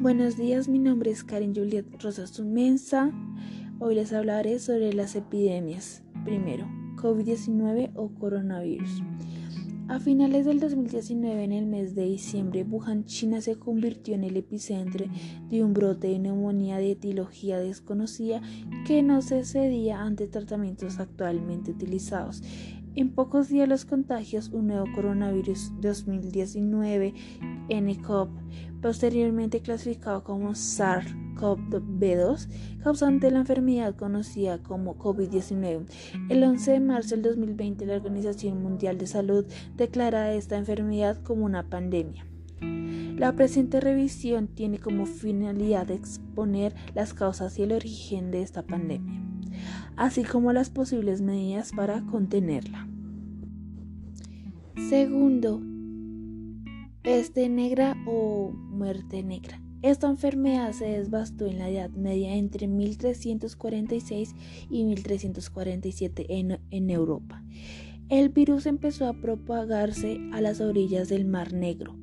Buenos días, mi nombre es Karen Juliet Rosas Mensa. Hoy les hablaré sobre las epidemias. Primero, COVID-19 o coronavirus. A finales del 2019, en el mes de diciembre, Wuhan, China, se convirtió en el epicentro de un brote de neumonía de etiología desconocida que no se cedía ante tratamientos actualmente utilizados. En pocos días los contagios, un nuevo coronavirus 2019 NCOV, posteriormente clasificado como SARS-CoV-2, causante de la enfermedad conocida como COVID-19. El 11 de marzo del 2020, la Organización Mundial de Salud declara esta enfermedad como una pandemia. La presente revisión tiene como finalidad exponer las causas y el origen de esta pandemia así como las posibles medidas para contenerla. Segundo, peste negra o muerte negra. Esta enfermedad se desbastó en la Edad Media entre 1346 y 1347 en, Europa. El virus empezó a propagarse a las orillas del Mar Negro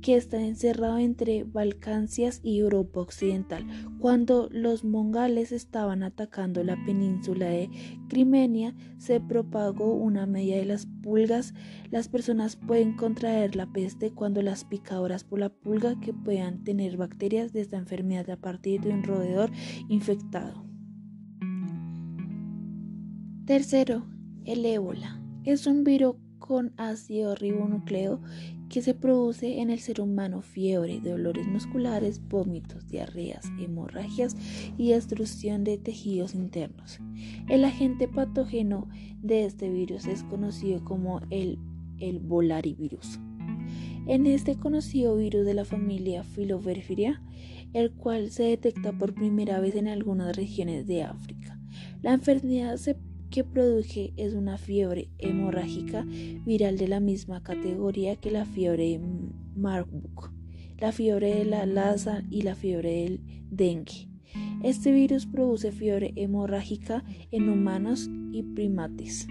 que está encerrado entre Balcancias y Europa Occidental. Cuando los mongales estaban atacando la península de Crimea, se propagó una media de las pulgas. Las personas pueden contraer la peste cuando las picadoras por la pulga que puedan tener bacterias de esta enfermedad a partir de un roedor infectado. Tercero, el ébola. Es un virus con ácido ribonucleo que se produce en el ser humano fiebre, dolores musculares, vómitos, diarreas, hemorragias y destrucción de tejidos internos. El agente patógeno de este virus es conocido como el, el volarivirus. En este conocido virus de la familia Filoverfiria, el cual se detecta por primera vez en algunas regiones de África. La enfermedad se que produje es una fiebre hemorrágica viral de la misma categoría que la fiebre Marburg, la fiebre de la y la fiebre del dengue. Este virus produce fiebre hemorrágica en humanos y primates.